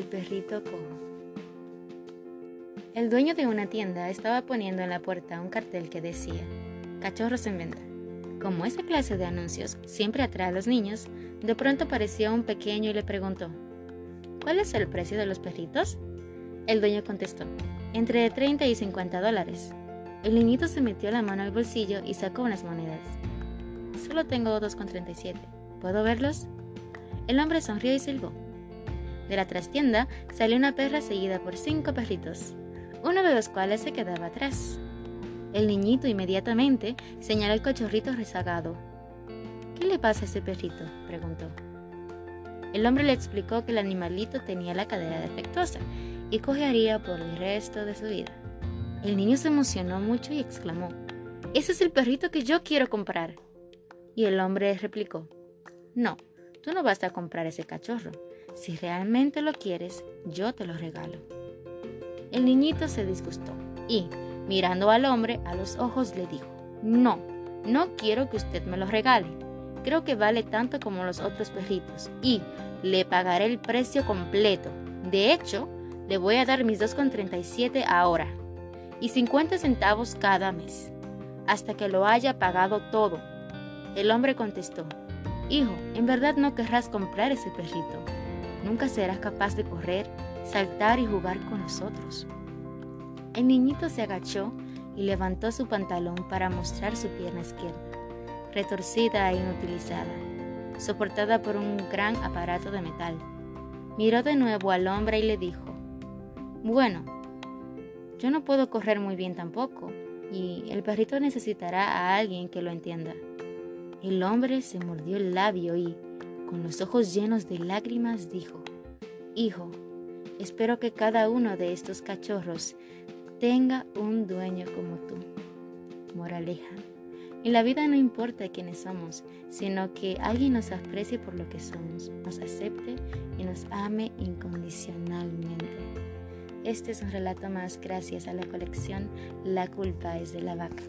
perrito cojo. El dueño de una tienda estaba poniendo en la puerta un cartel que decía, cachorros en venta. Como esa clase de anuncios siempre atrae a los niños, de pronto apareció un pequeño y le preguntó, ¿cuál es el precio de los perritos? El dueño contestó, entre 30 y 50 dólares. El niñito se metió la mano al bolsillo y sacó unas monedas. Solo tengo 2,37. ¿Puedo verlos? El hombre sonrió y silbó. De la trastienda salió una perra seguida por cinco perritos, uno de los cuales se quedaba atrás. El niñito inmediatamente señaló el cachorrito rezagado. ¿Qué le pasa a ese perrito? preguntó. El hombre le explicó que el animalito tenía la cadera defectuosa y cojearía por el resto de su vida. El niño se emocionó mucho y exclamó, Ese es el perrito que yo quiero comprar. Y el hombre replicó, No, tú no vas a comprar ese cachorro. Si realmente lo quieres, yo te lo regalo. El niñito se disgustó y, mirando al hombre a los ojos, le dijo, No, no quiero que usted me lo regale. Creo que vale tanto como los otros perritos y le pagaré el precio completo. De hecho, le voy a dar mis 2,37 ahora y 50 centavos cada mes, hasta que lo haya pagado todo. El hombre contestó, Hijo, en verdad no querrás comprar ese perrito. Nunca serás capaz de correr, saltar y jugar con nosotros. El niñito se agachó y levantó su pantalón para mostrar su pierna izquierda, retorcida e inutilizada, soportada por un gran aparato de metal. Miró de nuevo al hombre y le dijo, Bueno, yo no puedo correr muy bien tampoco, y el perrito necesitará a alguien que lo entienda. El hombre se mordió el labio y, con los ojos llenos de lágrimas, dijo, Hijo, espero que cada uno de estos cachorros tenga un dueño como tú. Moraleja. En la vida no importa quiénes somos, sino que alguien nos aprecie por lo que somos, nos acepte y nos ame incondicionalmente. Este es un relato más gracias a la colección La culpa es de la vaca.